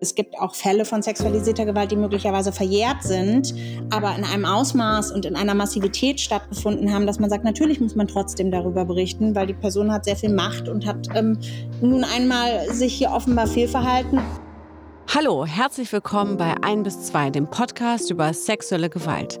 Es gibt auch Fälle von sexualisierter Gewalt, die möglicherweise verjährt sind, aber in einem Ausmaß und in einer Massivität stattgefunden haben, dass man sagt, natürlich muss man trotzdem darüber berichten, weil die Person hat sehr viel Macht und hat ähm, nun einmal sich hier offenbar fehlverhalten. Hallo, herzlich willkommen bei 1 bis 2, dem Podcast über sexuelle Gewalt.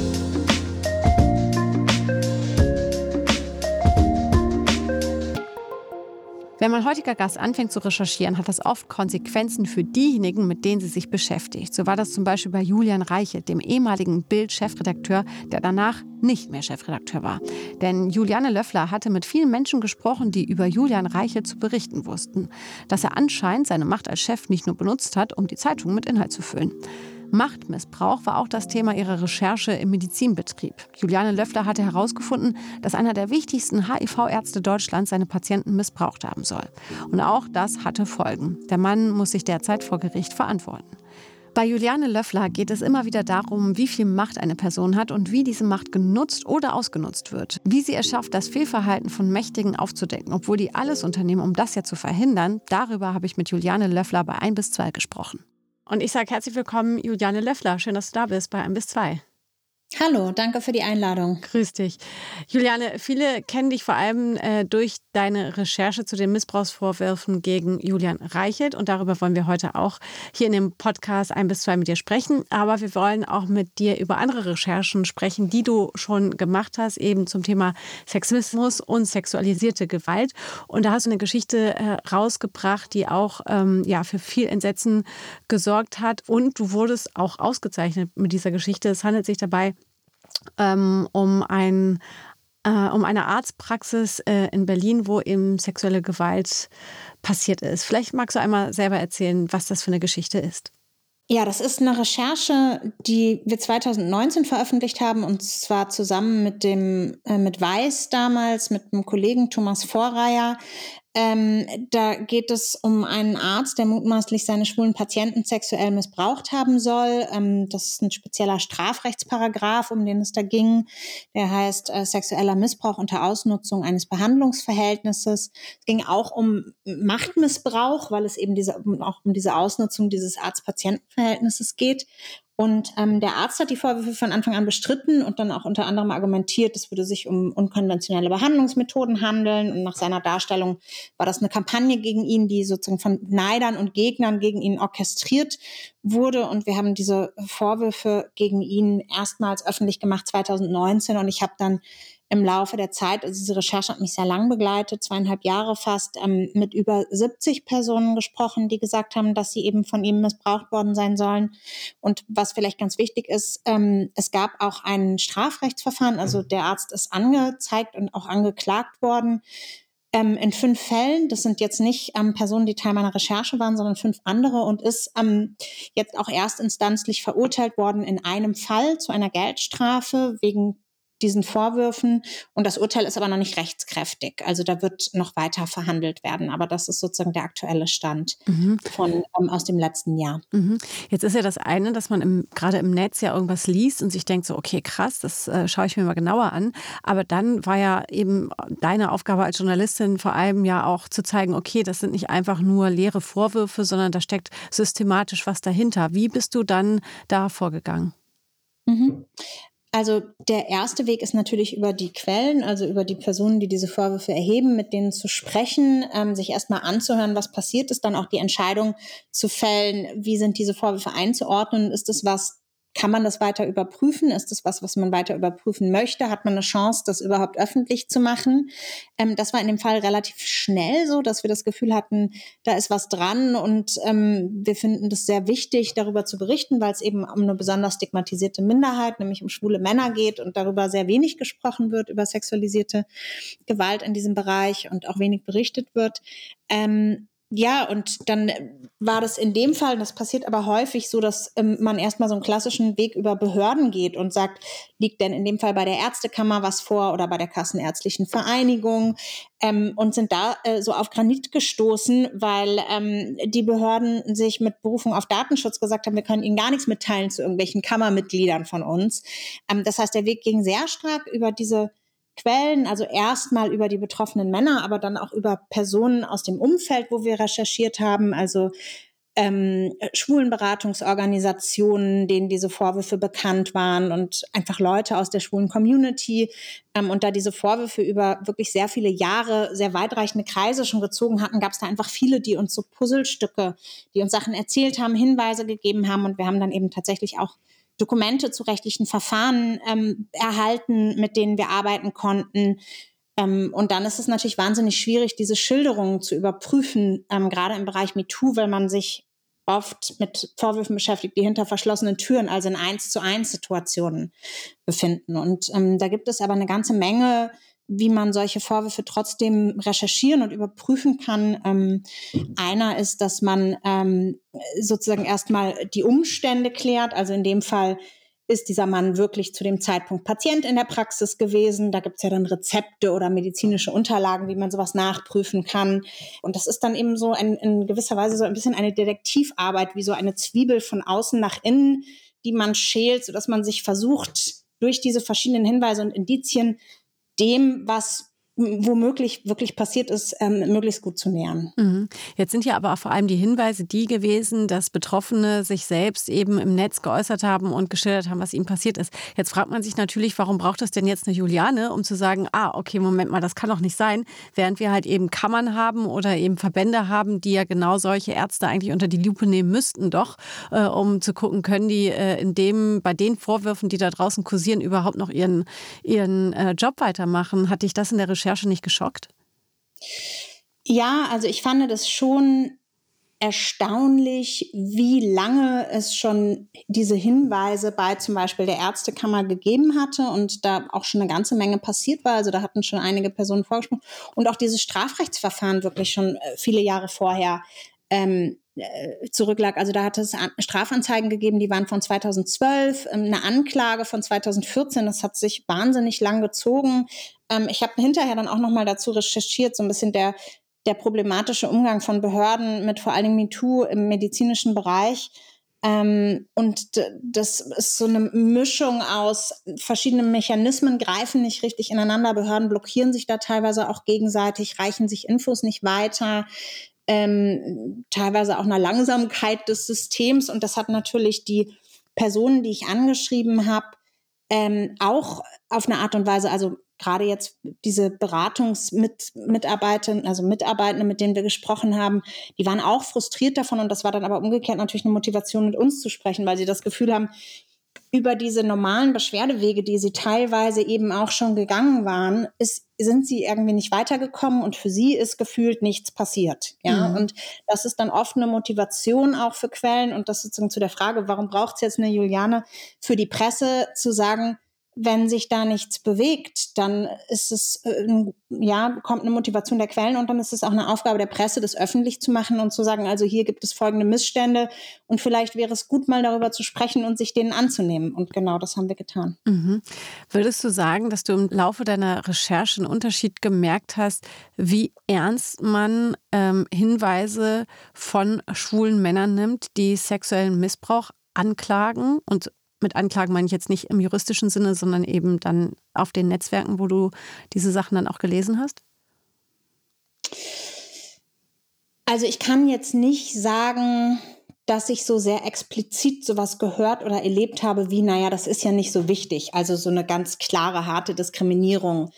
Wenn mein heutiger Gast anfängt zu recherchieren, hat das oft Konsequenzen für diejenigen, mit denen sie sich beschäftigt. So war das zum Beispiel bei Julian Reiche, dem ehemaligen Bild-Chefredakteur, der danach nicht mehr Chefredakteur war. Denn Juliane Löffler hatte mit vielen Menschen gesprochen, die über Julian Reiche zu berichten wussten. Dass er anscheinend seine Macht als Chef nicht nur benutzt hat, um die Zeitung mit Inhalt zu füllen. Machtmissbrauch war auch das Thema ihrer Recherche im Medizinbetrieb. Juliane Löffler hatte herausgefunden, dass einer der wichtigsten HIV-Ärzte Deutschlands seine Patienten missbraucht haben soll. Und auch das hatte Folgen. Der Mann muss sich derzeit vor Gericht verantworten. Bei Juliane Löffler geht es immer wieder darum, wie viel Macht eine Person hat und wie diese Macht genutzt oder ausgenutzt wird. Wie sie es schafft, das Fehlverhalten von Mächtigen aufzudecken, obwohl die alles unternehmen, um das ja zu verhindern. Darüber habe ich mit Juliane Löffler bei 1 bis 2 gesprochen. Und ich sage herzlich willkommen, Juliane Löffler. Schön, dass du da bist bei 1 bis 2. Hallo, danke für die Einladung. Grüß dich. Juliane, viele kennen dich vor allem äh, durch deine Recherche zu den Missbrauchsvorwürfen gegen Julian Reichelt und darüber wollen wir heute auch hier in dem Podcast ein bis zwei mit dir sprechen. Aber wir wollen auch mit dir über andere Recherchen sprechen, die du schon gemacht hast, eben zum Thema Sexismus und sexualisierte Gewalt. Und da hast du eine Geschichte äh, rausgebracht, die auch ähm, ja, für viel Entsetzen gesorgt hat und du wurdest auch ausgezeichnet mit dieser Geschichte. Es handelt sich dabei ähm, um ein äh, um eine Arztpraxis äh, in Berlin, wo eben sexuelle Gewalt passiert ist. Vielleicht magst du einmal selber erzählen, was das für eine Geschichte ist. Ja, das ist eine Recherche, die wir 2019 veröffentlicht haben und zwar zusammen mit dem äh, mit Weiß damals mit dem Kollegen Thomas Vorreier. Ähm, da geht es um einen Arzt, der mutmaßlich seine schwulen Patienten sexuell missbraucht haben soll. Ähm, das ist ein spezieller Strafrechtsparagraf, um den es da ging. Der heißt äh, sexueller Missbrauch unter Ausnutzung eines Behandlungsverhältnisses. Es ging auch um Machtmissbrauch, weil es eben diese, auch um diese Ausnutzung dieses Arzt-Patienten-Verhältnisses geht. Und ähm, der Arzt hat die Vorwürfe von Anfang an bestritten und dann auch unter anderem argumentiert, es würde sich um unkonventionelle Behandlungsmethoden handeln. Und nach seiner Darstellung war das eine Kampagne gegen ihn, die sozusagen von Neidern und Gegnern gegen ihn orchestriert wurde. Und wir haben diese Vorwürfe gegen ihn erstmals öffentlich gemacht 2019. Und ich habe dann im Laufe der Zeit, also diese Recherche hat mich sehr lang begleitet, zweieinhalb Jahre fast, ähm, mit über 70 Personen gesprochen, die gesagt haben, dass sie eben von ihm missbraucht worden sein sollen. Und was vielleicht ganz wichtig ist, ähm, es gab auch ein Strafrechtsverfahren, also der Arzt ist angezeigt und auch angeklagt worden. Ähm, in fünf Fällen, das sind jetzt nicht ähm, Personen, die Teil meiner Recherche waren, sondern fünf andere und ist ähm, jetzt auch erstinstanzlich verurteilt worden in einem Fall zu einer Geldstrafe wegen diesen Vorwürfen. Und das Urteil ist aber noch nicht rechtskräftig. Also da wird noch weiter verhandelt werden. Aber das ist sozusagen der aktuelle Stand mhm. von, ähm, aus dem letzten Jahr. Mhm. Jetzt ist ja das eine, dass man im, gerade im Netz ja irgendwas liest und sich denkt so, okay, krass, das äh, schaue ich mir mal genauer an. Aber dann war ja eben deine Aufgabe als Journalistin vor allem ja auch zu zeigen, okay, das sind nicht einfach nur leere Vorwürfe, sondern da steckt systematisch was dahinter. Wie bist du dann da vorgegangen? Mhm. Also der erste Weg ist natürlich über die Quellen, also über die Personen, die diese Vorwürfe erheben, mit denen zu sprechen, ähm, sich erstmal anzuhören, was passiert ist, dann auch die Entscheidung zu fällen, wie sind diese Vorwürfe einzuordnen, ist es was, kann man das weiter überprüfen? Ist das was, was man weiter überprüfen möchte? Hat man eine Chance, das überhaupt öffentlich zu machen? Ähm, das war in dem Fall relativ schnell so, dass wir das Gefühl hatten, da ist was dran und ähm, wir finden das sehr wichtig, darüber zu berichten, weil es eben um eine besonders stigmatisierte Minderheit, nämlich um schwule Männer geht und darüber sehr wenig gesprochen wird, über sexualisierte Gewalt in diesem Bereich und auch wenig berichtet wird. Ähm, ja, und dann war das in dem Fall, das passiert aber häufig so, dass ähm, man erstmal so einen klassischen Weg über Behörden geht und sagt, liegt denn in dem Fall bei der Ärztekammer was vor oder bei der Kassenärztlichen Vereinigung ähm, und sind da äh, so auf Granit gestoßen, weil ähm, die Behörden sich mit Berufung auf Datenschutz gesagt haben, wir können ihnen gar nichts mitteilen zu irgendwelchen Kammermitgliedern von uns. Ähm, das heißt, der Weg ging sehr stark über diese Quellen, also erstmal über die betroffenen Männer, aber dann auch über Personen aus dem Umfeld, wo wir recherchiert haben, also ähm, Schwulenberatungsorganisationen, denen diese Vorwürfe bekannt waren und einfach Leute aus der schwulen Community. Ähm, und da diese Vorwürfe über wirklich sehr viele Jahre, sehr weitreichende Kreise schon gezogen hatten, gab es da einfach viele, die uns so Puzzlestücke, die uns Sachen erzählt haben, Hinweise gegeben haben. Und wir haben dann eben tatsächlich auch Dokumente zu rechtlichen Verfahren ähm, erhalten, mit denen wir arbeiten konnten. Ähm, und dann ist es natürlich wahnsinnig schwierig, diese Schilderungen zu überprüfen, ähm, gerade im Bereich MeToo, weil man sich oft mit Vorwürfen beschäftigt, die hinter verschlossenen Türen, also in eins zu eins Situationen befinden. Und ähm, da gibt es aber eine ganze Menge wie man solche Vorwürfe trotzdem recherchieren und überprüfen kann. Ähm, einer ist, dass man ähm, sozusagen erstmal die Umstände klärt. Also in dem Fall ist dieser Mann wirklich zu dem Zeitpunkt Patient in der Praxis gewesen. Da gibt es ja dann Rezepte oder medizinische Unterlagen, wie man sowas nachprüfen kann. Und das ist dann eben so ein, in gewisser Weise so ein bisschen eine Detektivarbeit, wie so eine Zwiebel von außen nach innen, die man schält, sodass man sich versucht, durch diese verschiedenen Hinweise und Indizien dem, was womöglich wirklich passiert ist, ähm, möglichst gut zu nähern. Mhm. Jetzt sind ja aber vor allem die Hinweise die gewesen, dass Betroffene sich selbst eben im Netz geäußert haben und geschildert haben, was ihnen passiert ist. Jetzt fragt man sich natürlich, warum braucht es denn jetzt eine Juliane, um zu sagen, ah, okay, Moment mal, das kann doch nicht sein, während wir halt eben Kammern haben oder eben Verbände haben, die ja genau solche Ärzte eigentlich unter die Lupe nehmen müssten, doch, äh, um zu gucken, können die äh, in dem, bei den Vorwürfen, die da draußen kursieren, überhaupt noch ihren, ihren äh, Job weitermachen. Hatte ich das in der Recherche Recherche nicht geschockt? Ja, also ich fand das schon erstaunlich, wie lange es schon diese Hinweise bei zum Beispiel der Ärztekammer gegeben hatte und da auch schon eine ganze Menge passiert war. Also da hatten schon einige Personen vorgesprochen und auch dieses Strafrechtsverfahren wirklich schon äh, viele Jahre vorher ähm, äh, zurücklag. Also da hat es Strafanzeigen gegeben, die waren von 2012, ähm, eine Anklage von 2014. Das hat sich wahnsinnig lang gezogen. Ähm, ich habe hinterher dann auch noch mal dazu recherchiert, so ein bisschen der der problematische Umgang von Behörden mit vor allen Dingen MeToo im medizinischen Bereich. Ähm, und das ist so eine Mischung aus verschiedenen Mechanismen, greifen nicht richtig ineinander. Behörden blockieren sich da teilweise auch gegenseitig, reichen sich Infos nicht weiter ähm, teilweise auch einer Langsamkeit des Systems. Und das hat natürlich die Personen, die ich angeschrieben habe, ähm, auch auf eine Art und Weise, also gerade jetzt diese Beratungsmitarbeiter, also Mitarbeitende, mit denen wir gesprochen haben, die waren auch frustriert davon und das war dann aber umgekehrt natürlich eine Motivation, mit uns zu sprechen, weil sie das Gefühl haben, über diese normalen Beschwerdewege, die sie teilweise eben auch schon gegangen waren, ist, sind sie irgendwie nicht weitergekommen und für sie ist gefühlt nichts passiert. Ja, mhm. und das ist dann oft eine Motivation auch für Quellen und das sozusagen zu der Frage, warum braucht es jetzt eine Juliane für die Presse zu sagen, wenn sich da nichts bewegt, dann ist es, äh, ja, kommt eine Motivation der Quellen und dann ist es auch eine Aufgabe der Presse, das öffentlich zu machen und zu sagen, also hier gibt es folgende Missstände und vielleicht wäre es gut, mal darüber zu sprechen und sich denen anzunehmen. Und genau das haben wir getan. Mhm. Würdest du sagen, dass du im Laufe deiner Recherche einen Unterschied gemerkt hast, wie ernst man ähm, Hinweise von schwulen Männern nimmt, die sexuellen Missbrauch anklagen und mit Anklagen meine ich jetzt nicht im juristischen Sinne, sondern eben dann auf den Netzwerken, wo du diese Sachen dann auch gelesen hast? Also ich kann jetzt nicht sagen, dass ich so sehr explizit sowas gehört oder erlebt habe, wie, naja, das ist ja nicht so wichtig. Also so eine ganz klare, harte Diskriminierung.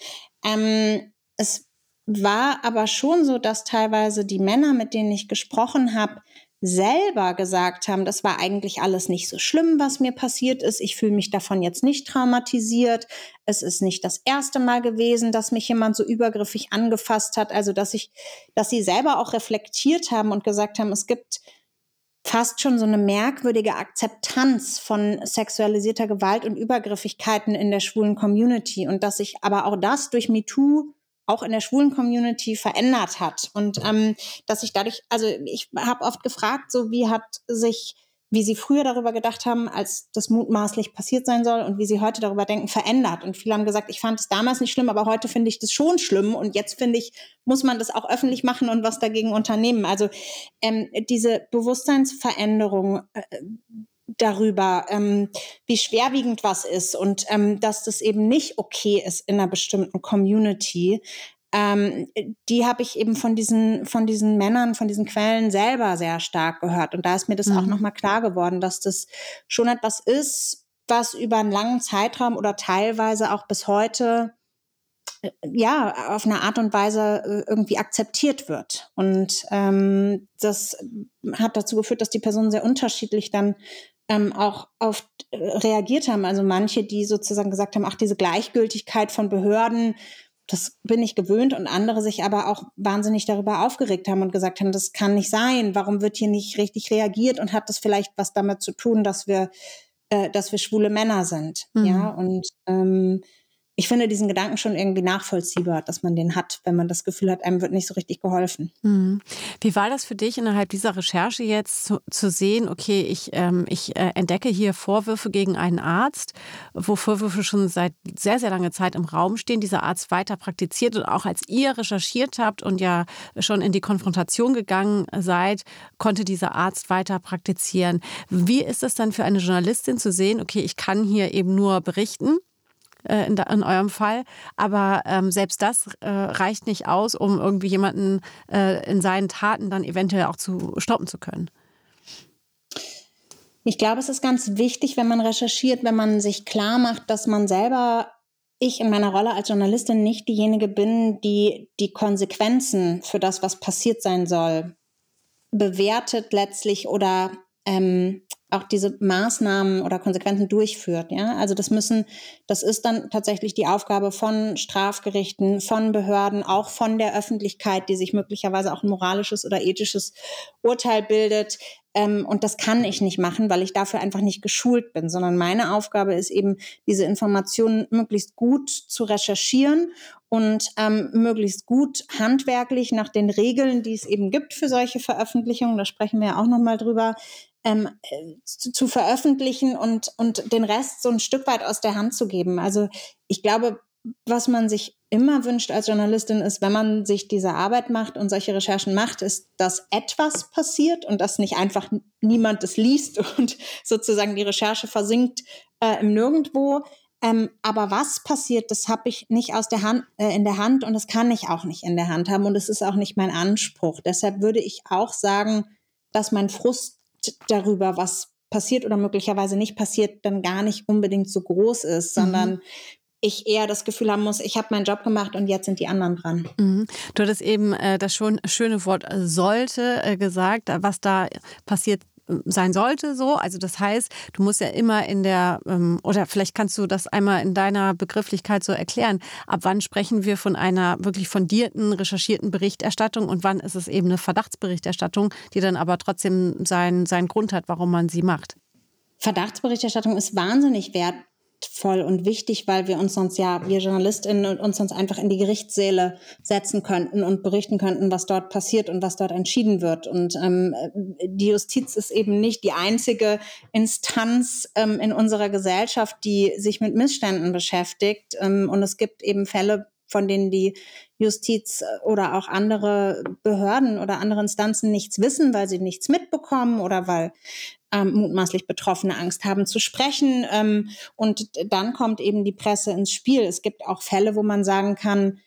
Ähm, es war aber schon so, dass teilweise die Männer, mit denen ich gesprochen habe, selber gesagt haben, das war eigentlich alles nicht so schlimm, was mir passiert ist. Ich fühle mich davon jetzt nicht traumatisiert. Es ist nicht das erste Mal gewesen, dass mich jemand so übergriffig angefasst hat. Also, dass ich, dass sie selber auch reflektiert haben und gesagt haben, es gibt fast schon so eine merkwürdige Akzeptanz von sexualisierter Gewalt und Übergriffigkeiten in der schwulen Community und dass sich aber auch das durch MeToo auch in der schwulen Community verändert hat und ähm, dass ich dadurch, also ich habe oft gefragt, so wie hat sich wie sie früher darüber gedacht haben, als das mutmaßlich passiert sein soll und wie sie heute darüber denken, verändert. Und viele haben gesagt, ich fand es damals nicht schlimm, aber heute finde ich das schon schlimm. Und jetzt finde ich, muss man das auch öffentlich machen und was dagegen unternehmen. Also ähm, diese Bewusstseinsveränderung äh, darüber, ähm, wie schwerwiegend was ist und ähm, dass das eben nicht okay ist in einer bestimmten Community, ähm, die habe ich eben von diesen, von diesen Männern, von diesen Quellen selber sehr stark gehört. Und da ist mir das mhm. auch nochmal klar geworden, dass das schon etwas ist, was über einen langen Zeitraum oder teilweise auch bis heute äh, ja, auf eine Art und Weise äh, irgendwie akzeptiert wird. Und ähm, das hat dazu geführt, dass die Personen sehr unterschiedlich dann ähm, auch auf äh, reagiert haben. Also manche, die sozusagen gesagt haben, ach, diese Gleichgültigkeit von Behörden, das bin ich gewöhnt und andere sich aber auch wahnsinnig darüber aufgeregt haben und gesagt haben, das kann nicht sein. Warum wird hier nicht richtig reagiert und hat das vielleicht was damit zu tun, dass wir, äh, dass wir schwule Männer sind? Mhm. Ja, und ähm, ich finde diesen Gedanken schon irgendwie nachvollziehbar, dass man den hat, wenn man das Gefühl hat, einem wird nicht so richtig geholfen. Mhm. Wie war das für dich innerhalb dieser Recherche jetzt zu, zu sehen, okay, ich, ähm, ich äh, entdecke hier Vorwürfe gegen einen Arzt, wo Vorwürfe schon seit sehr, sehr langer Zeit im Raum stehen, dieser Arzt weiter praktiziert und auch als ihr recherchiert habt und ja schon in die Konfrontation gegangen seid, konnte dieser Arzt weiter praktizieren. Wie ist es dann für eine Journalistin zu sehen, okay, ich kann hier eben nur berichten, äh, in, in, eurem Fall. Aber ähm, selbst das äh, reicht nicht aus, um irgendwie jemanden äh, in seinen Taten dann eventuell auch zu stoppen zu können. Ich glaube, es ist ganz wichtig, wenn man recherchiert, wenn man sich klar macht, dass man selber, ich in meiner Rolle als Journalistin nicht diejenige bin, die die Konsequenzen für das, was passiert sein soll, bewertet letztlich oder ähm, auch diese Maßnahmen oder Konsequenzen durchführt. Ja, also das müssen, das ist dann tatsächlich die Aufgabe von Strafgerichten, von Behörden, auch von der Öffentlichkeit, die sich möglicherweise auch ein moralisches oder ethisches Urteil bildet. Ähm, und das kann ich nicht machen, weil ich dafür einfach nicht geschult bin, sondern meine Aufgabe ist eben, diese Informationen möglichst gut zu recherchieren und ähm, möglichst gut handwerklich nach den Regeln, die es eben gibt für solche Veröffentlichungen, da sprechen wir ja auch nochmal drüber, ähm, zu, zu, veröffentlichen und, und den Rest so ein Stück weit aus der Hand zu geben. Also ich glaube, was man sich immer wünscht als Journalistin ist, wenn man sich diese Arbeit macht und solche Recherchen macht, ist, dass etwas passiert und dass nicht einfach niemand es liest und sozusagen die Recherche versinkt äh, im Nirgendwo. Ähm, aber was passiert, das habe ich nicht aus der Hand, äh, in der Hand und das kann ich auch nicht in der Hand haben und es ist auch nicht mein Anspruch. Deshalb würde ich auch sagen, dass mein Frust darüber, was passiert oder möglicherweise nicht passiert, dann gar nicht unbedingt so groß ist, sondern mhm. ich eher das Gefühl haben muss, ich habe meinen Job gemacht und jetzt sind die anderen dran. Mhm. Du hattest eben äh, das schon schöne Wort äh, sollte äh, gesagt, was da passiert sein sollte so. Also das heißt, du musst ja immer in der, ähm, oder vielleicht kannst du das einmal in deiner Begrifflichkeit so erklären, ab wann sprechen wir von einer wirklich fundierten, recherchierten Berichterstattung und wann ist es eben eine Verdachtsberichterstattung, die dann aber trotzdem seinen, seinen Grund hat, warum man sie macht. Verdachtsberichterstattung ist wahnsinnig wert, wertvoll und wichtig, weil wir uns sonst ja, wir JournalistInnen, uns sonst einfach in die Gerichtssäle setzen könnten und berichten könnten, was dort passiert und was dort entschieden wird. Und ähm, die Justiz ist eben nicht die einzige Instanz ähm, in unserer Gesellschaft, die sich mit Missständen beschäftigt. Ähm, und es gibt eben Fälle, von denen die Justiz oder auch andere Behörden oder andere Instanzen nichts wissen, weil sie nichts mitbekommen oder weil ähm, mutmaßlich Betroffene Angst haben zu sprechen. Ähm, und dann kommt eben die Presse ins Spiel. Es gibt auch Fälle, wo man sagen kann,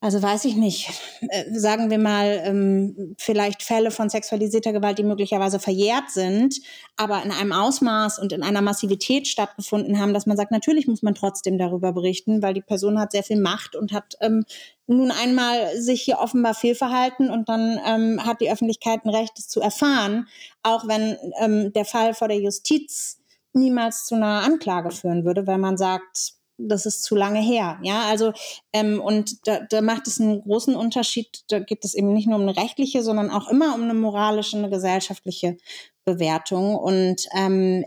also weiß ich nicht, äh, sagen wir mal, ähm, vielleicht Fälle von sexualisierter Gewalt, die möglicherweise verjährt sind, aber in einem Ausmaß und in einer Massivität stattgefunden haben, dass man sagt, natürlich muss man trotzdem darüber berichten, weil die Person hat sehr viel Macht und hat ähm, nun einmal sich hier offenbar fehlverhalten und dann ähm, hat die Öffentlichkeit ein Recht, es zu erfahren, auch wenn der Fall vor der Justiz niemals zu einer Anklage führen würde, weil man sagt, das ist zu lange her. Ja, also ähm, und da, da macht es einen großen Unterschied. Da geht es eben nicht nur um eine rechtliche, sondern auch immer um eine moralische, eine gesellschaftliche Bewertung. Und ähm,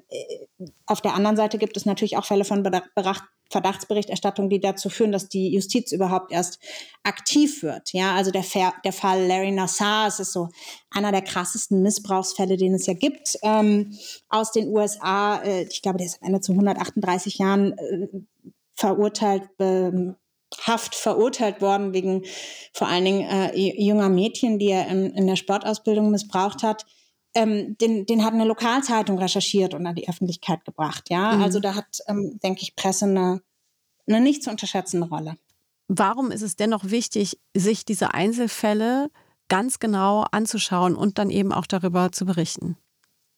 auf der anderen Seite gibt es natürlich auch Fälle von Verdachtsberichterstattung, die dazu führen, dass die Justiz überhaupt erst aktiv wird. Ja, also der, der Fall Larry Nassar, es ist so einer der krassesten Missbrauchsfälle, den es ja gibt, ähm, aus den USA. Äh, ich glaube, der ist am Ende zu 138 Jahren äh, verurteilt, äh, Haft verurteilt worden wegen vor allen Dingen äh, junger Mädchen, die er in, in der Sportausbildung missbraucht hat ähm, den, den hat eine Lokalzeitung recherchiert und an die Öffentlichkeit gebracht. Ja, mhm. also da hat, ähm, denke ich, Presse eine, eine nicht zu unterschätzende Rolle. Warum ist es dennoch wichtig, sich diese Einzelfälle ganz genau anzuschauen und dann eben auch darüber zu berichten?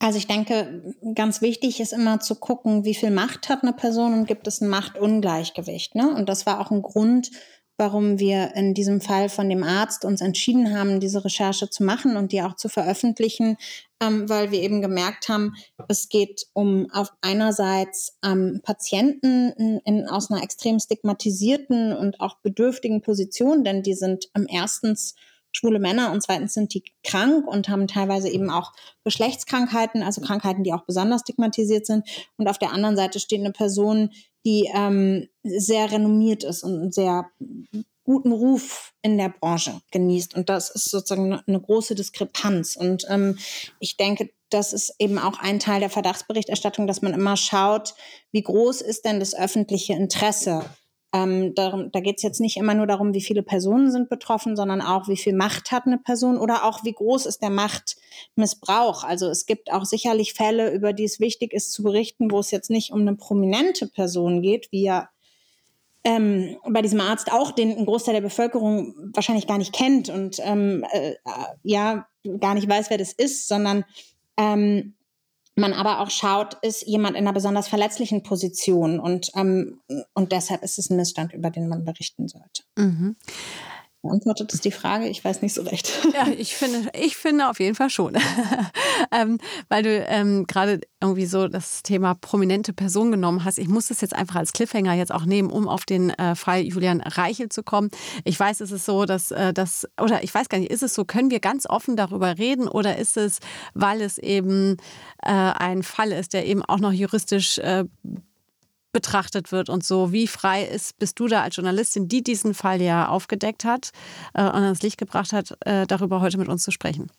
Also ich denke, ganz wichtig ist immer zu gucken, wie viel Macht hat eine Person und gibt es ein Machtungleichgewicht. Ne? Und das war auch ein Grund, warum wir in diesem Fall von dem Arzt uns entschieden haben, diese Recherche zu machen und die auch zu veröffentlichen, ähm, weil wir eben gemerkt haben, es geht um auf einerseits ähm, Patienten in, in, aus einer extrem stigmatisierten und auch bedürftigen Position, denn die sind ähm, erstens schwule Männer und zweitens sind die krank und haben teilweise eben auch Geschlechtskrankheiten, also Krankheiten, die auch besonders stigmatisiert sind. Und auf der anderen Seite steht eine Person, die ähm, sehr renommiert ist und einen sehr guten Ruf in der Branche genießt. Und das ist sozusagen eine große Diskrepanz. Und ähm, ich denke, das ist eben auch ein Teil der Verdachtsberichterstattung, dass man immer schaut, wie groß ist denn das öffentliche Interesse ähm, darum, da geht es jetzt nicht immer nur darum, wie viele Personen sind betroffen, sondern auch, wie viel Macht hat eine Person oder auch, wie groß ist der Machtmissbrauch. Also es gibt auch sicherlich Fälle, über die es wichtig ist zu berichten, wo es jetzt nicht um eine prominente Person geht, wie ja ähm, bei diesem Arzt auch, den ein Großteil der Bevölkerung wahrscheinlich gar nicht kennt und ähm, äh, ja gar nicht weiß, wer das ist, sondern ähm, man aber auch schaut, ist jemand in einer besonders verletzlichen Position und, ähm, und deshalb ist es ein Missstand, über den man berichten sollte. Mhm. Beantwortet es die Frage? Ich weiß nicht so recht. Ja, ich finde, ich finde auf jeden Fall schon. ähm, weil du ähm, gerade irgendwie so das Thema prominente Person genommen hast. Ich muss das jetzt einfach als Cliffhanger jetzt auch nehmen, um auf den äh, Fall Julian Reichel zu kommen. Ich weiß, es ist so, dass äh, das, oder ich weiß gar nicht, ist es so, können wir ganz offen darüber reden oder ist es, weil es eben äh, ein Fall ist, der eben auch noch juristisch äh, betrachtet wird und so. Wie frei ist, bist du da als Journalistin, die diesen Fall ja aufgedeckt hat äh, und ans Licht gebracht hat, äh, darüber heute mit uns zu sprechen?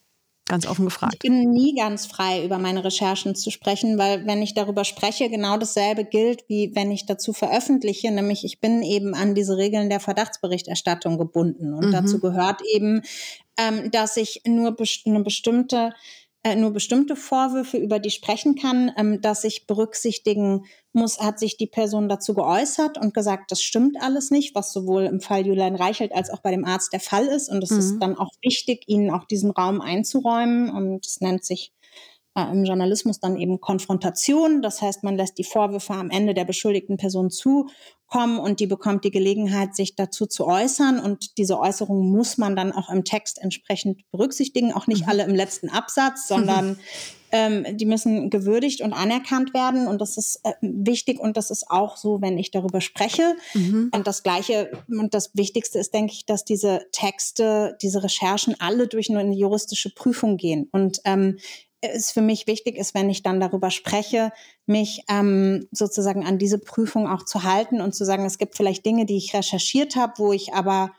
Ganz offen gefragt. Ich bin nie ganz frei, über meine Recherchen zu sprechen, weil wenn ich darüber spreche, genau dasselbe gilt, wie wenn ich dazu veröffentliche, nämlich ich bin eben an diese Regeln der Verdachtsberichterstattung gebunden. Und mhm. dazu gehört eben, ähm, dass ich nur best eine bestimmte äh, nur bestimmte Vorwürfe, über die sprechen kann, ähm, dass ich berücksichtigen muss, hat sich die Person dazu geäußert und gesagt, das stimmt alles nicht, was sowohl im Fall Julian Reichelt als auch bei dem Arzt der Fall ist. Und es mhm. ist dann auch wichtig, ihnen auch diesen Raum einzuräumen. Und es nennt sich äh, im Journalismus dann eben Konfrontation. Das heißt, man lässt die Vorwürfe am Ende der beschuldigten Person zukommen und die bekommt die Gelegenheit, sich dazu zu äußern. Und diese Äußerung muss man dann auch im Text entsprechend berücksichtigen. Auch nicht mhm. alle im letzten Absatz, sondern ähm, die müssen gewürdigt und anerkannt werden. Und das ist äh, wichtig und das ist auch so, wenn ich darüber spreche. Mhm. Und das Gleiche und das Wichtigste ist, denke ich, dass diese Texte, diese Recherchen alle durch eine juristische Prüfung gehen. Und ähm, es für mich wichtig ist, wenn ich dann darüber spreche, mich ähm, sozusagen an diese Prüfung auch zu halten und zu sagen, es gibt vielleicht Dinge, die ich recherchiert habe, wo ich aber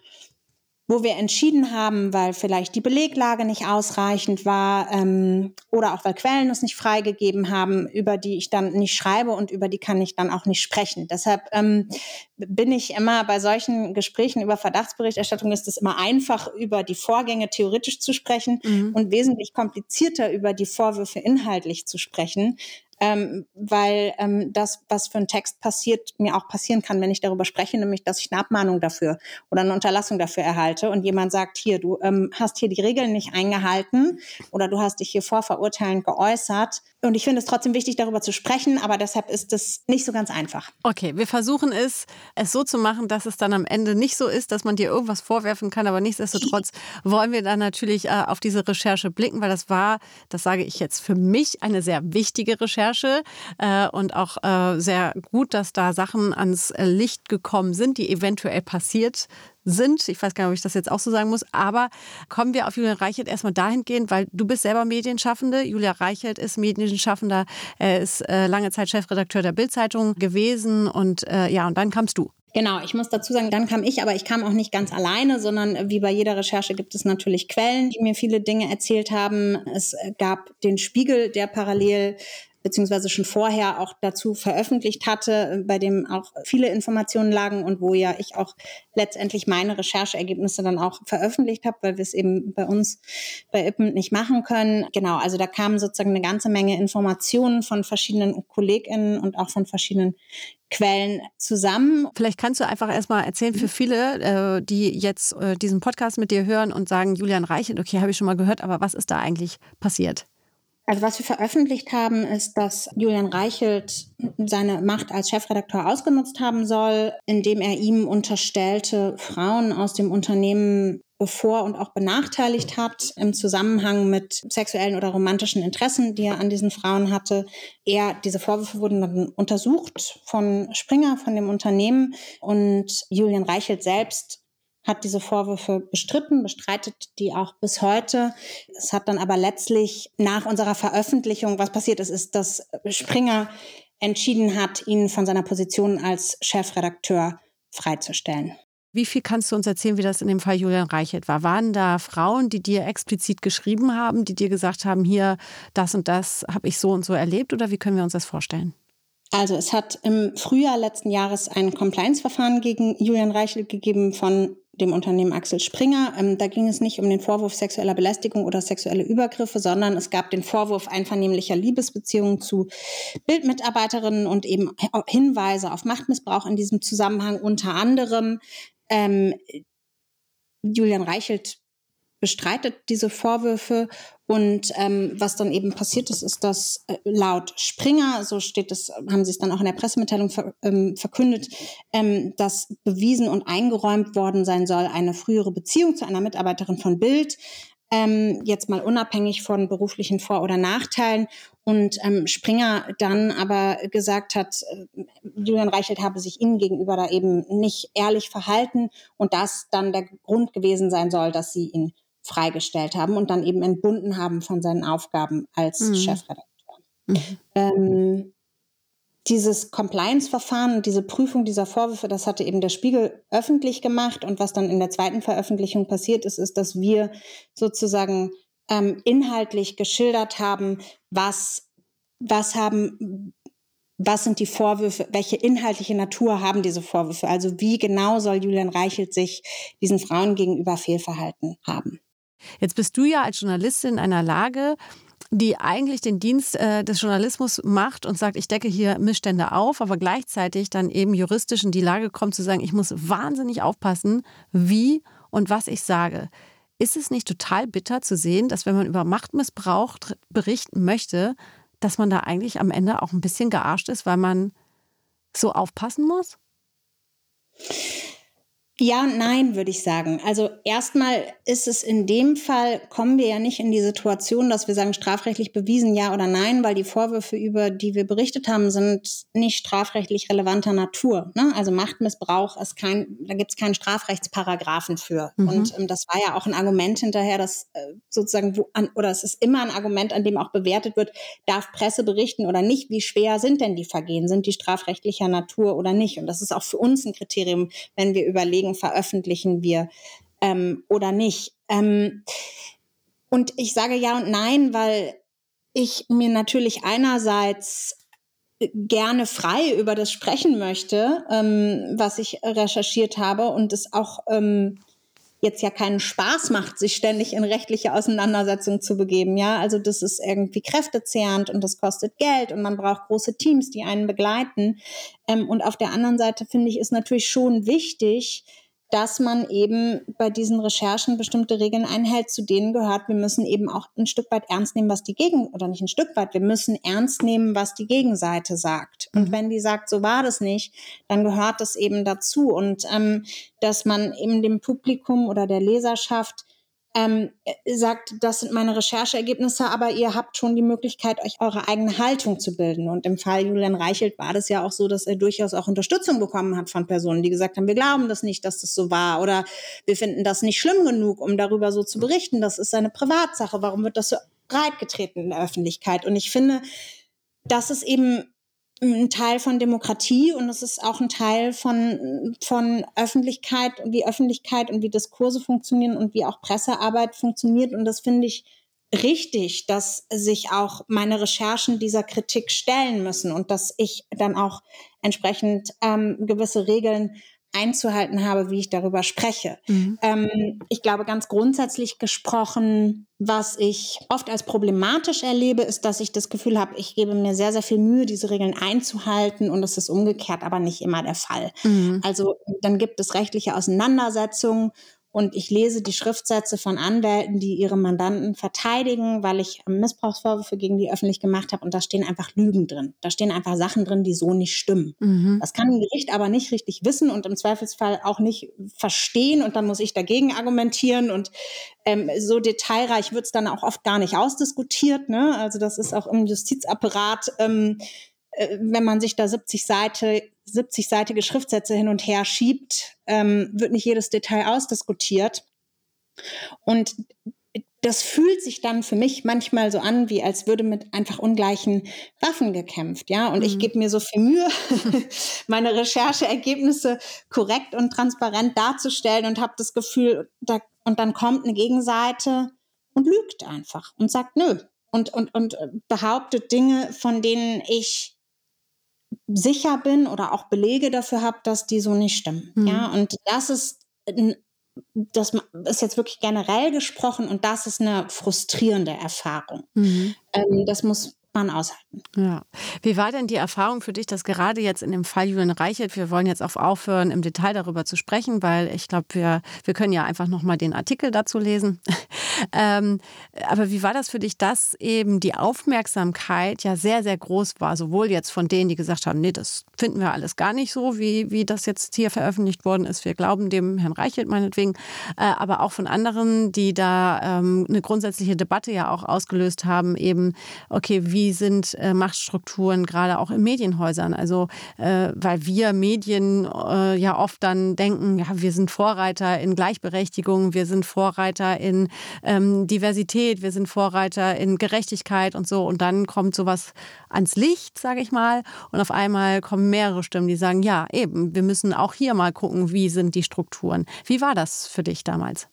wo wir entschieden haben, weil vielleicht die Beleglage nicht ausreichend war ähm, oder auch weil Quellen es nicht freigegeben haben, über die ich dann nicht schreibe und über die kann ich dann auch nicht sprechen. Deshalb ähm, bin ich immer bei solchen Gesprächen über Verdachtsberichterstattung ist es immer einfach, über die Vorgänge theoretisch zu sprechen mhm. und wesentlich komplizierter über die Vorwürfe inhaltlich zu sprechen ähm, weil ähm, das, was für ein Text passiert, mir auch passieren kann, wenn ich darüber spreche, nämlich, dass ich eine Abmahnung dafür oder eine Unterlassung dafür erhalte und jemand sagt, hier, du ähm, hast hier die Regeln nicht eingehalten oder du hast dich hier vorverurteilend geäußert. Und ich finde es trotzdem wichtig, darüber zu sprechen, aber deshalb ist es nicht so ganz einfach. Okay, wir versuchen es, es so zu machen, dass es dann am Ende nicht so ist, dass man dir irgendwas vorwerfen kann, aber nichtsdestotrotz wollen wir dann natürlich äh, auf diese Recherche blicken, weil das war, das sage ich jetzt für mich, eine sehr wichtige Recherche Recherche äh, und auch äh, sehr gut, dass da Sachen ans Licht gekommen sind, die eventuell passiert sind. Ich weiß gar nicht, ob ich das jetzt auch so sagen muss. Aber kommen wir auf Julian Reichelt erstmal dahingehend, weil du bist selber Medienschaffende. Julia Reichelt ist Medienschaffender. Er ist äh, lange Zeit Chefredakteur der Bildzeitung gewesen. Und äh, ja, und dann kamst du. Genau, ich muss dazu sagen, dann kam ich, aber ich kam auch nicht ganz alleine, sondern wie bei jeder Recherche gibt es natürlich Quellen, die mir viele Dinge erzählt haben. Es gab den Spiegel, der parallel beziehungsweise schon vorher auch dazu veröffentlicht hatte, bei dem auch viele Informationen lagen und wo ja ich auch letztendlich meine Rechercheergebnisse dann auch veröffentlicht habe, weil wir es eben bei uns bei Ippen nicht machen können. Genau, also da kamen sozusagen eine ganze Menge Informationen von verschiedenen KollegInnen und auch von verschiedenen Quellen zusammen. Vielleicht kannst du einfach erstmal erzählen für viele, äh, die jetzt äh, diesen Podcast mit dir hören und sagen, Julian Reichelt, okay, habe ich schon mal gehört, aber was ist da eigentlich passiert? Also was wir veröffentlicht haben, ist, dass Julian Reichelt seine Macht als Chefredakteur ausgenutzt haben soll, indem er ihm unterstellte, Frauen aus dem Unternehmen bevor und auch benachteiligt hat im Zusammenhang mit sexuellen oder romantischen Interessen, die er an diesen Frauen hatte. Er, diese Vorwürfe wurden dann untersucht von Springer, von dem Unternehmen und Julian Reichelt selbst hat diese Vorwürfe bestritten, bestreitet die auch bis heute. Es hat dann aber letztlich nach unserer Veröffentlichung, was passiert ist, ist, dass Springer entschieden hat, ihn von seiner Position als Chefredakteur freizustellen. Wie viel kannst du uns erzählen, wie das in dem Fall Julian Reichelt war? Waren da Frauen, die dir explizit geschrieben haben, die dir gesagt haben, hier, das und das habe ich so und so erlebt? Oder wie können wir uns das vorstellen? Also es hat im Frühjahr letzten Jahres ein Compliance-Verfahren gegen Julian Reichelt gegeben von dem Unternehmen Axel Springer. Ähm, da ging es nicht um den Vorwurf sexueller Belästigung oder sexuelle Übergriffe, sondern es gab den Vorwurf einvernehmlicher Liebesbeziehungen zu Bildmitarbeiterinnen und eben Hinweise auf Machtmissbrauch in diesem Zusammenhang. Unter anderem ähm, Julian Reichelt bestreitet diese Vorwürfe und ähm, was dann eben passiert ist, ist, dass äh, laut Springer, so steht es, haben sie es dann auch in der Pressemitteilung ver, ähm, verkündet, ähm, dass bewiesen und eingeräumt worden sein soll, eine frühere Beziehung zu einer Mitarbeiterin von Bild, ähm, jetzt mal unabhängig von beruflichen Vor- oder Nachteilen. Und ähm, Springer dann aber gesagt hat, äh, Julian Reichelt habe sich ihm gegenüber da eben nicht ehrlich verhalten und das dann der Grund gewesen sein soll, dass sie ihn freigestellt haben und dann eben entbunden haben von seinen Aufgaben als mhm. Chefredakteur. Mhm. Ähm, dieses Compliance-Verfahren und diese Prüfung dieser Vorwürfe, das hatte eben der Spiegel öffentlich gemacht. Und was dann in der zweiten Veröffentlichung passiert ist, ist, dass wir sozusagen ähm, inhaltlich geschildert haben, was, was haben, was sind die Vorwürfe, welche inhaltliche Natur haben diese Vorwürfe? Also wie genau soll Julian Reichelt sich diesen Frauen gegenüber Fehlverhalten haben? Jetzt bist du ja als Journalistin in einer Lage, die eigentlich den Dienst äh, des Journalismus macht und sagt, ich decke hier Missstände auf, aber gleichzeitig dann eben juristisch in die Lage kommt zu sagen, ich muss wahnsinnig aufpassen, wie und was ich sage. Ist es nicht total bitter zu sehen, dass wenn man über Machtmissbrauch berichten möchte, dass man da eigentlich am Ende auch ein bisschen gearscht ist, weil man so aufpassen muss? Ja und nein, würde ich sagen. Also erstmal ist es in dem Fall, kommen wir ja nicht in die Situation, dass wir sagen, strafrechtlich bewiesen ja oder nein, weil die Vorwürfe, über die wir berichtet haben, sind nicht strafrechtlich relevanter Natur. Ne? Also Machtmissbrauch ist kein, da gibt es keinen Strafrechtsparagraphen für. Mhm. Und ähm, das war ja auch ein Argument hinterher, dass äh, sozusagen, wo an, oder es ist immer ein Argument, an dem auch bewertet wird, darf Presse berichten oder nicht, wie schwer sind denn die Vergehen? Sind die strafrechtlicher Natur oder nicht? Und das ist auch für uns ein Kriterium, wenn wir überlegen, deswegen veröffentlichen wir ähm, oder nicht. Ähm, und ich sage ja und nein, weil ich mir natürlich einerseits gerne frei über das sprechen möchte, ähm, was ich recherchiert habe und es auch ähm, jetzt ja keinen Spaß macht, sich ständig in rechtliche Auseinandersetzungen zu begeben. Ja, also das ist irgendwie kräftezehrend und das kostet Geld und man braucht große Teams, die einen begleiten. Ähm, und auf der anderen Seite finde ich, ist natürlich schon wichtig, dass man eben bei diesen Recherchen bestimmte Regeln einhält, zu denen gehört, wir müssen eben auch ein Stück weit ernst nehmen, was die Gegen, oder nicht ein Stück weit, wir müssen ernst nehmen, was die Gegenseite sagt. Und mhm. wenn die sagt, so war das nicht, dann gehört das eben dazu. Und ähm, dass man eben dem Publikum oder der Leserschaft ähm, sagt, das sind meine Rechercheergebnisse, aber ihr habt schon die Möglichkeit, euch eure eigene Haltung zu bilden. Und im Fall Julian Reichelt war das ja auch so, dass er durchaus auch Unterstützung bekommen hat von Personen, die gesagt haben, wir glauben das nicht, dass das so war oder wir finden das nicht schlimm genug, um darüber so zu berichten. Das ist eine Privatsache. Warum wird das so breitgetreten in der Öffentlichkeit? Und ich finde, das ist eben ein Teil von Demokratie und es ist auch ein Teil von, von Öffentlichkeit und wie Öffentlichkeit und wie Diskurse funktionieren und wie auch Pressearbeit funktioniert. Und das finde ich richtig, dass sich auch meine Recherchen dieser Kritik stellen müssen und dass ich dann auch entsprechend ähm, gewisse Regeln einzuhalten habe, wie ich darüber spreche. Mhm. Ähm, ich glaube, ganz grundsätzlich gesprochen, was ich oft als problematisch erlebe, ist, dass ich das Gefühl habe, ich gebe mir sehr, sehr viel Mühe, diese Regeln einzuhalten und es ist umgekehrt aber nicht immer der Fall. Mhm. Also dann gibt es rechtliche Auseinandersetzungen und ich lese die Schriftsätze von Anwälten, die ihre Mandanten verteidigen, weil ich Missbrauchsvorwürfe gegen die öffentlich gemacht habe. Und da stehen einfach Lügen drin. Da stehen einfach Sachen drin, die so nicht stimmen. Mhm. Das kann ein Gericht aber nicht richtig wissen und im Zweifelsfall auch nicht verstehen. Und dann muss ich dagegen argumentieren. Und ähm, so detailreich wird es dann auch oft gar nicht ausdiskutiert. Ne? Also das ist auch im Justizapparat. Ähm, äh, wenn man sich da 70 Seite 70-seitige Schriftsätze hin und her schiebt, ähm, wird nicht jedes Detail ausdiskutiert. Und das fühlt sich dann für mich manchmal so an, wie als würde mit einfach ungleichen Waffen gekämpft, ja. Und mhm. ich gebe mir so viel Mühe, meine Rechercheergebnisse korrekt und transparent darzustellen und habe das Gefühl, da, und dann kommt eine Gegenseite und lügt einfach und sagt nö und, und, und behauptet Dinge, von denen ich sicher bin oder auch Belege dafür habe, dass die so nicht stimmen. Mhm. Ja, und das ist das ist jetzt wirklich generell gesprochen und das ist eine frustrierende Erfahrung. Mhm. Ähm, das muss man aushalten. Ja. Wie war denn die Erfahrung für dich, dass gerade jetzt in dem Fall Julian Reichelt, wir wollen jetzt auch aufhören, im Detail darüber zu sprechen, weil ich glaube, wir, wir können ja einfach nochmal den Artikel dazu lesen. ähm, aber wie war das für dich, dass eben die Aufmerksamkeit ja sehr, sehr groß war, sowohl jetzt von denen, die gesagt haben, nee, das finden wir alles gar nicht so, wie, wie das jetzt hier veröffentlicht worden ist. Wir glauben dem Herrn Reichelt meinetwegen, äh, aber auch von anderen, die da ähm, eine grundsätzliche Debatte ja auch ausgelöst haben, eben, okay, wie wie sind äh, Machtstrukturen gerade auch in Medienhäusern? Also, äh, weil wir Medien äh, ja oft dann denken, ja, wir sind Vorreiter in Gleichberechtigung, wir sind Vorreiter in ähm, Diversität, wir sind Vorreiter in Gerechtigkeit und so. Und dann kommt sowas ans Licht, sage ich mal. Und auf einmal kommen mehrere Stimmen, die sagen, ja, eben, wir müssen auch hier mal gucken, wie sind die Strukturen. Wie war das für dich damals?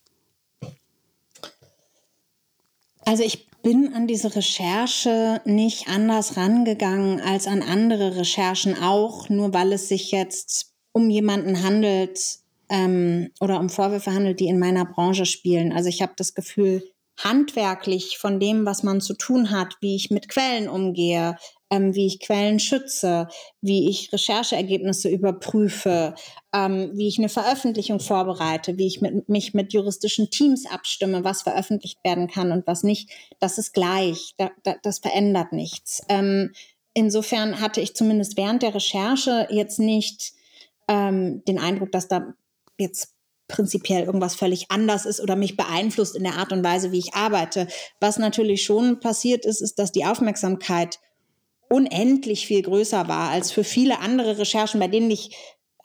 Also ich bin an diese Recherche nicht anders rangegangen als an andere Recherchen auch, nur weil es sich jetzt um jemanden handelt ähm, oder um Vorwürfe handelt, die in meiner Branche spielen. Also ich habe das Gefühl, handwerklich von dem, was man zu tun hat, wie ich mit Quellen umgehe, ähm, wie ich Quellen schütze, wie ich Rechercheergebnisse überprüfe, ähm, wie ich eine Veröffentlichung vorbereite, wie ich mit, mich mit juristischen Teams abstimme, was veröffentlicht werden kann und was nicht. Das ist gleich, da, da, das verändert nichts. Ähm, insofern hatte ich zumindest während der Recherche jetzt nicht ähm, den Eindruck, dass da jetzt prinzipiell irgendwas völlig anders ist oder mich beeinflusst in der Art und Weise, wie ich arbeite. Was natürlich schon passiert ist, ist, dass die Aufmerksamkeit unendlich viel größer war als für viele andere Recherchen, bei denen ich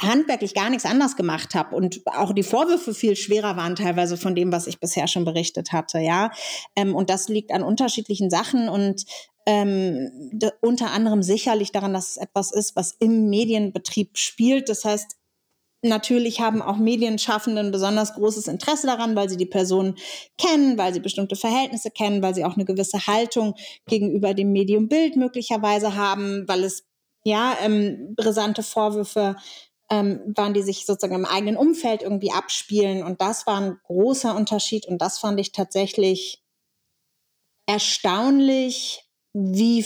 handwerklich gar nichts anders gemacht habe und auch die Vorwürfe viel schwerer waren teilweise von dem, was ich bisher schon berichtet hatte, ja. Ähm, und das liegt an unterschiedlichen Sachen und ähm, unter anderem sicherlich daran, dass es etwas ist, was im Medienbetrieb spielt. Das heißt, Natürlich haben auch Medienschaffenden besonders großes Interesse daran, weil sie die Person kennen, weil sie bestimmte Verhältnisse kennen, weil sie auch eine gewisse Haltung gegenüber dem Mediumbild möglicherweise haben, weil es ja ähm, brisante Vorwürfe ähm, waren, die sich sozusagen im eigenen Umfeld irgendwie abspielen. Und das war ein großer Unterschied. Und das fand ich tatsächlich erstaunlich, wie,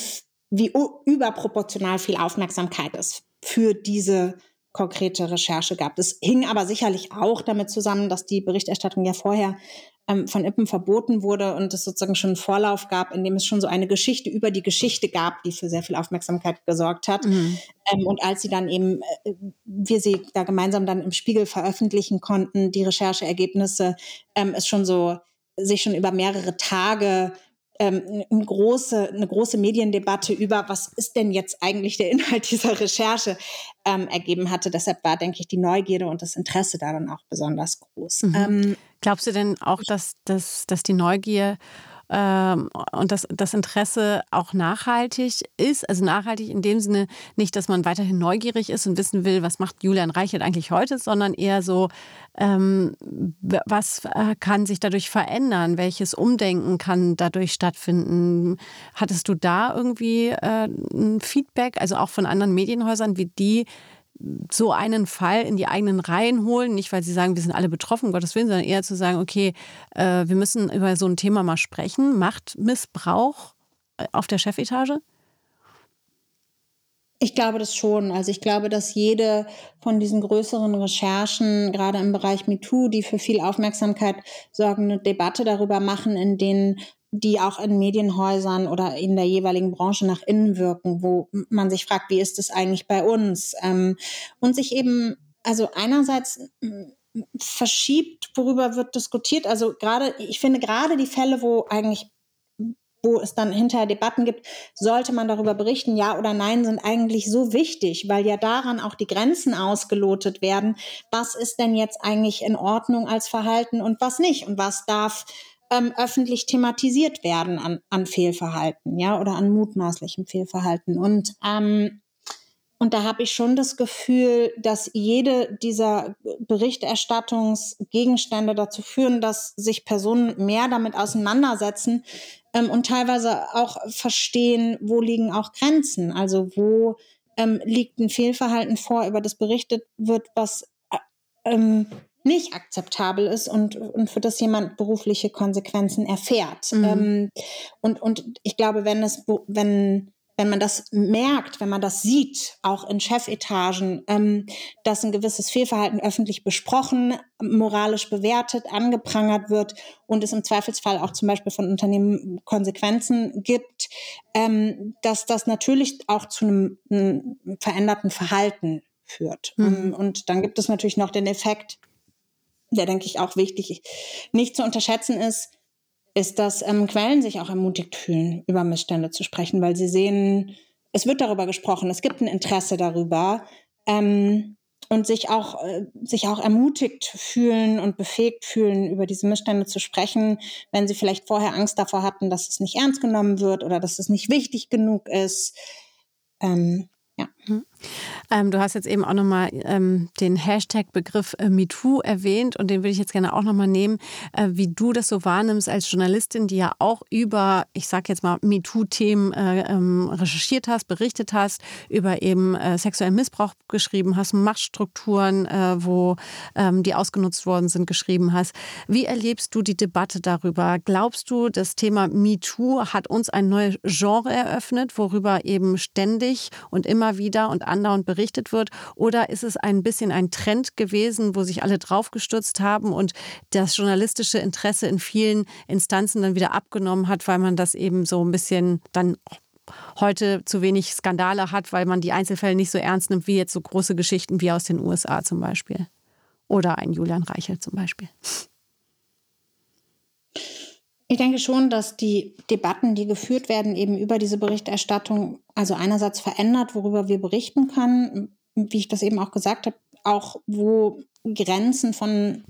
wie überproportional viel Aufmerksamkeit es für diese konkrete Recherche gab. Das hing aber sicherlich auch damit zusammen, dass die Berichterstattung ja vorher ähm, von Ippen verboten wurde und es sozusagen schon einen Vorlauf gab, in dem es schon so eine Geschichte über die Geschichte gab, die für sehr viel Aufmerksamkeit gesorgt hat. Mhm. Ähm, und als sie dann eben, äh, wir sie da gemeinsam dann im Spiegel veröffentlichen konnten, die Rechercheergebnisse, ähm, ist schon so sich schon über mehrere Tage ähm, eine, große, eine große Mediendebatte über, was ist denn jetzt eigentlich der Inhalt dieser Recherche ähm, ergeben hatte. Deshalb war, denke ich, die Neugierde und das Interesse daran auch besonders groß. Mhm. Ähm, Glaubst du denn auch, dass, dass, dass die Neugier ähm, und dass das Interesse auch nachhaltig ist. Also nachhaltig in dem Sinne nicht, dass man weiterhin neugierig ist und wissen will, was macht Julian Reichelt eigentlich heute, sondern eher so, ähm, was äh, kann sich dadurch verändern? Welches Umdenken kann dadurch stattfinden? Hattest du da irgendwie äh, ein Feedback, also auch von anderen Medienhäusern, wie die so einen Fall in die eigenen Reihen holen, nicht weil sie sagen, wir sind alle betroffen, um Gottes Willen, sondern eher zu sagen, okay, äh, wir müssen über so ein Thema mal sprechen. Machtmissbrauch äh, auf der Chefetage? Ich glaube das schon. Also ich glaube, dass jede von diesen größeren Recherchen, gerade im Bereich MeToo, die für viel Aufmerksamkeit sorgen, eine Debatte darüber machen, in denen die auch in Medienhäusern oder in der jeweiligen Branche nach innen wirken, wo man sich fragt, wie ist es eigentlich bei uns? Ähm, und sich eben, also einerseits verschiebt, worüber wird diskutiert. Also gerade, ich finde gerade die Fälle, wo eigentlich wo es dann hinterher Debatten gibt, sollte man darüber berichten, ja oder nein, sind eigentlich so wichtig, weil ja daran auch die Grenzen ausgelotet werden. Was ist denn jetzt eigentlich in Ordnung als Verhalten und was nicht? Und was darf ähm, öffentlich thematisiert werden an, an Fehlverhalten, ja, oder an mutmaßlichem Fehlverhalten. Und ähm, und da habe ich schon das Gefühl, dass jede dieser Berichterstattungsgegenstände dazu führen, dass sich Personen mehr damit auseinandersetzen ähm, und teilweise auch verstehen, wo liegen auch Grenzen. Also wo ähm, liegt ein Fehlverhalten vor, über das berichtet wird, was äh, ähm, nicht akzeptabel ist und, und für das jemand berufliche Konsequenzen erfährt. Mhm. Ähm, und, und ich glaube, wenn es, wenn, wenn man das merkt, wenn man das sieht, auch in Chefetagen, ähm, dass ein gewisses Fehlverhalten öffentlich besprochen, moralisch bewertet, angeprangert wird und es im Zweifelsfall auch zum Beispiel von Unternehmen Konsequenzen gibt, ähm, dass das natürlich auch zu einem, einem veränderten Verhalten führt. Mhm. Und dann gibt es natürlich noch den Effekt, der denke ich auch wichtig nicht zu unterschätzen ist, ist, dass ähm, Quellen sich auch ermutigt fühlen, über Missstände zu sprechen, weil sie sehen, es wird darüber gesprochen, es gibt ein Interesse darüber ähm, und sich auch, äh, sich auch ermutigt fühlen und befähigt fühlen, über diese Missstände zu sprechen, wenn sie vielleicht vorher Angst davor hatten, dass es nicht ernst genommen wird oder dass es nicht wichtig genug ist. Ähm, ja. Mhm. Ähm, du hast jetzt eben auch nochmal ähm, den Hashtag-Begriff äh, MeToo erwähnt und den würde ich jetzt gerne auch nochmal nehmen, äh, wie du das so wahrnimmst als Journalistin, die ja auch über, ich sage jetzt mal, MeToo-Themen äh, ähm, recherchiert hast, berichtet hast, über eben äh, sexuellen Missbrauch geschrieben hast, Machtstrukturen, äh, wo ähm, die ausgenutzt worden sind, geschrieben hast. Wie erlebst du die Debatte darüber? Glaubst du, das Thema MeToo hat uns ein neues Genre eröffnet, worüber eben ständig und immer wieder und andauernd berichtet wird? Oder ist es ein bisschen ein Trend gewesen, wo sich alle draufgestürzt haben und das journalistische Interesse in vielen Instanzen dann wieder abgenommen hat, weil man das eben so ein bisschen dann heute zu wenig Skandale hat, weil man die Einzelfälle nicht so ernst nimmt wie jetzt so große Geschichten wie aus den USA zum Beispiel. Oder ein Julian Reichelt zum Beispiel. Ich denke schon, dass die Debatten, die geführt werden, eben über diese Berichterstattung, also einerseits verändert, worüber wir berichten können, wie ich das eben auch gesagt habe, auch wo Grenzen von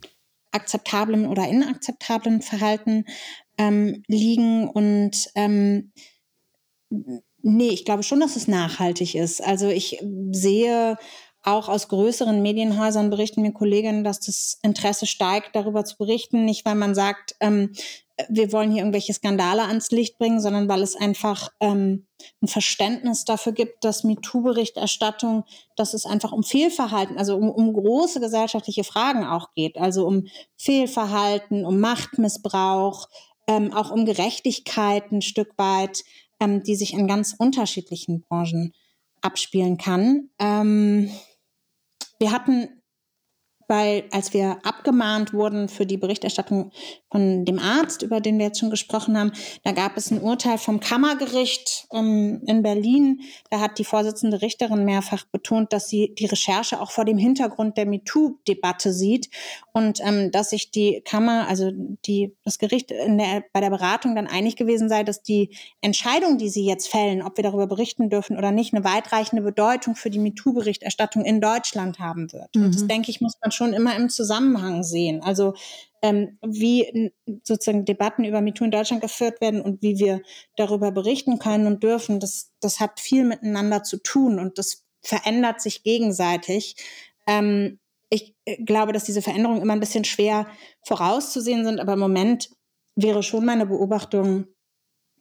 akzeptablem oder inakzeptablem Verhalten ähm, liegen. Und ähm, nee, ich glaube schon, dass es nachhaltig ist. Also ich sehe auch aus größeren Medienhäusern berichten mir Kolleginnen, dass das Interesse steigt, darüber zu berichten. Nicht, weil man sagt, ähm, wir wollen hier irgendwelche Skandale ans Licht bringen, sondern weil es einfach ähm, ein Verständnis dafür gibt, dass MeToo-Berichterstattung, dass es einfach um Fehlverhalten, also um, um große gesellschaftliche Fragen auch geht, also um Fehlverhalten, um Machtmissbrauch, ähm, auch um Gerechtigkeit ein Stück weit, ähm, die sich in ganz unterschiedlichen Branchen abspielen kann. Ähm, wir hatten weil als wir abgemahnt wurden für die Berichterstattung von dem Arzt, über den wir jetzt schon gesprochen haben, da gab es ein Urteil vom Kammergericht ähm, in Berlin. Da hat die Vorsitzende Richterin mehrfach betont, dass sie die Recherche auch vor dem Hintergrund der MeToo-Debatte sieht und ähm, dass sich die Kammer, also die, das Gericht in der, bei der Beratung dann einig gewesen sei, dass die Entscheidung, die sie jetzt fällen, ob wir darüber berichten dürfen oder nicht, eine weitreichende Bedeutung für die MeToo-Berichterstattung in Deutschland haben wird. Mhm. Und das, denke ich, muss man schon immer im Zusammenhang sehen. Also ähm, wie sozusagen Debatten über MeToo in Deutschland geführt werden und wie wir darüber berichten können und dürfen, das, das hat viel miteinander zu tun und das verändert sich gegenseitig. Ähm, ich äh, glaube, dass diese Veränderungen immer ein bisschen schwer vorauszusehen sind, aber im Moment wäre schon meine Beobachtung,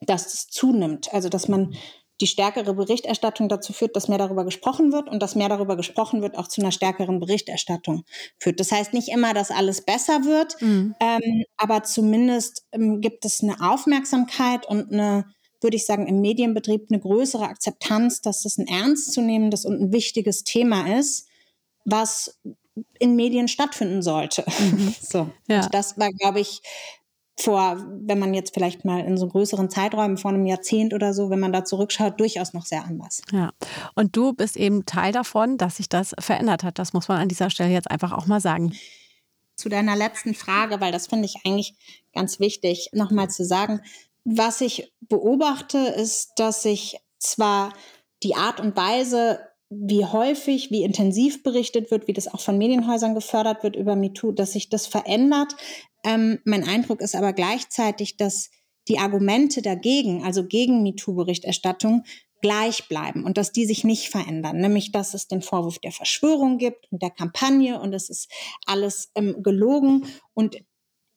dass es zunimmt. Also, dass man die stärkere Berichterstattung dazu führt, dass mehr darüber gesprochen wird und dass mehr darüber gesprochen wird auch zu einer stärkeren Berichterstattung führt. Das heißt nicht immer, dass alles besser wird, mhm. ähm, aber zumindest ähm, gibt es eine Aufmerksamkeit und eine, würde ich sagen, im Medienbetrieb eine größere Akzeptanz, dass das ein ernstzunehmendes und ein wichtiges Thema ist, was in Medien stattfinden sollte. Mhm. So. Ja. das war, glaube ich, vor, wenn man jetzt vielleicht mal in so größeren Zeiträumen vor einem Jahrzehnt oder so, wenn man da zurückschaut, durchaus noch sehr anders. Ja, und du bist eben Teil davon, dass sich das verändert hat. Das muss man an dieser Stelle jetzt einfach auch mal sagen. Zu deiner letzten Frage, weil das finde ich eigentlich ganz wichtig, nochmal zu sagen. Was ich beobachte, ist, dass sich zwar die Art und Weise, wie häufig, wie intensiv berichtet wird, wie das auch von Medienhäusern gefördert wird über MeToo, dass sich das verändert. Ähm, mein Eindruck ist aber gleichzeitig, dass die Argumente dagegen, also gegen MeToo-Berichterstattung, gleich bleiben und dass die sich nicht verändern. Nämlich, dass es den Vorwurf der Verschwörung gibt und der Kampagne und es ist alles ähm, gelogen. Und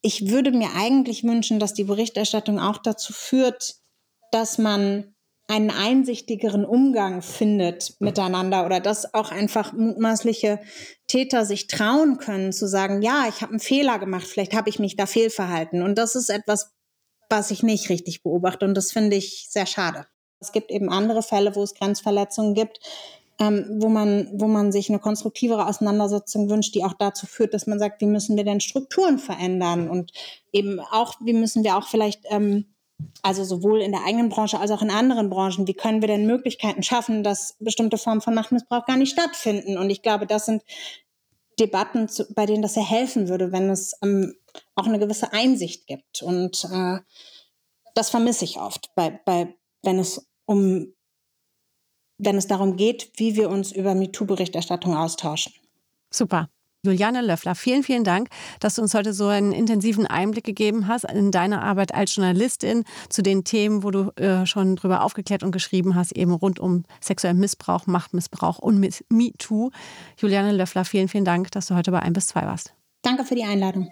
ich würde mir eigentlich wünschen, dass die Berichterstattung auch dazu führt, dass man einen einsichtigeren Umgang findet miteinander oder dass auch einfach mutmaßliche Täter sich trauen können zu sagen, ja, ich habe einen Fehler gemacht, vielleicht habe ich mich da fehlverhalten. Und das ist etwas, was ich nicht richtig beobachte und das finde ich sehr schade. Es gibt eben andere Fälle, wo es Grenzverletzungen gibt, ähm, wo, man, wo man sich eine konstruktivere Auseinandersetzung wünscht, die auch dazu führt, dass man sagt, wie müssen wir denn Strukturen verändern und eben auch, wie müssen wir auch vielleicht ähm, also sowohl in der eigenen Branche als auch in anderen Branchen. Wie können wir denn Möglichkeiten schaffen, dass bestimmte Formen von Machtmissbrauch gar nicht stattfinden? Und ich glaube, das sind Debatten, bei denen das sehr helfen würde, wenn es ähm, auch eine gewisse Einsicht gibt. Und äh, das vermisse ich oft, bei, bei, wenn es um wenn es darum geht, wie wir uns über MeToo-Berichterstattung austauschen. Super. Juliane Löffler, vielen, vielen Dank, dass du uns heute so einen intensiven Einblick gegeben hast in deine Arbeit als Journalistin zu den Themen, wo du äh, schon drüber aufgeklärt und geschrieben hast, eben rund um sexuellen Missbrauch, Machtmissbrauch und MeToo. Juliane Löffler, vielen, vielen Dank, dass du heute bei 1 bis 2 warst. Danke für die Einladung.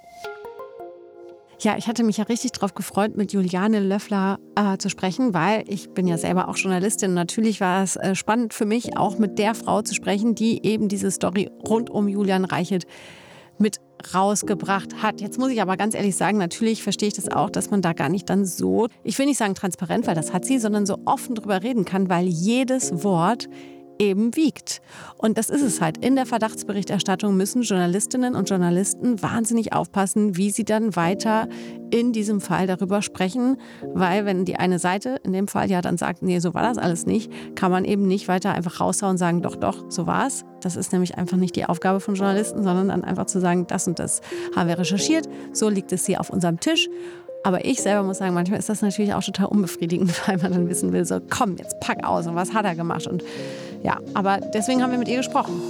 Ja, ich hatte mich ja richtig darauf gefreut, mit Juliane Löffler äh, zu sprechen, weil ich bin ja selber auch Journalistin. Natürlich war es äh, spannend für mich, auch mit der Frau zu sprechen, die eben diese Story rund um Julian Reichelt mit rausgebracht hat. Jetzt muss ich aber ganz ehrlich sagen, natürlich verstehe ich das auch, dass man da gar nicht dann so, ich will nicht sagen transparent, weil das hat sie, sondern so offen drüber reden kann, weil jedes Wort eben wiegt. Und das ist es halt. In der Verdachtsberichterstattung müssen Journalistinnen und Journalisten wahnsinnig aufpassen, wie sie dann weiter in diesem Fall darüber sprechen, weil wenn die eine Seite in dem Fall ja dann sagt, nee, so war das alles nicht, kann man eben nicht weiter einfach raushauen und sagen, doch, doch, so war es. Das ist nämlich einfach nicht die Aufgabe von Journalisten, sondern dann einfach zu sagen, das und das haben wir recherchiert, so liegt es hier auf unserem Tisch aber ich selber muss sagen, manchmal ist das natürlich auch total unbefriedigend, weil man dann wissen will, so komm, jetzt pack aus und was hat er gemacht und ja, aber deswegen haben wir mit ihr gesprochen.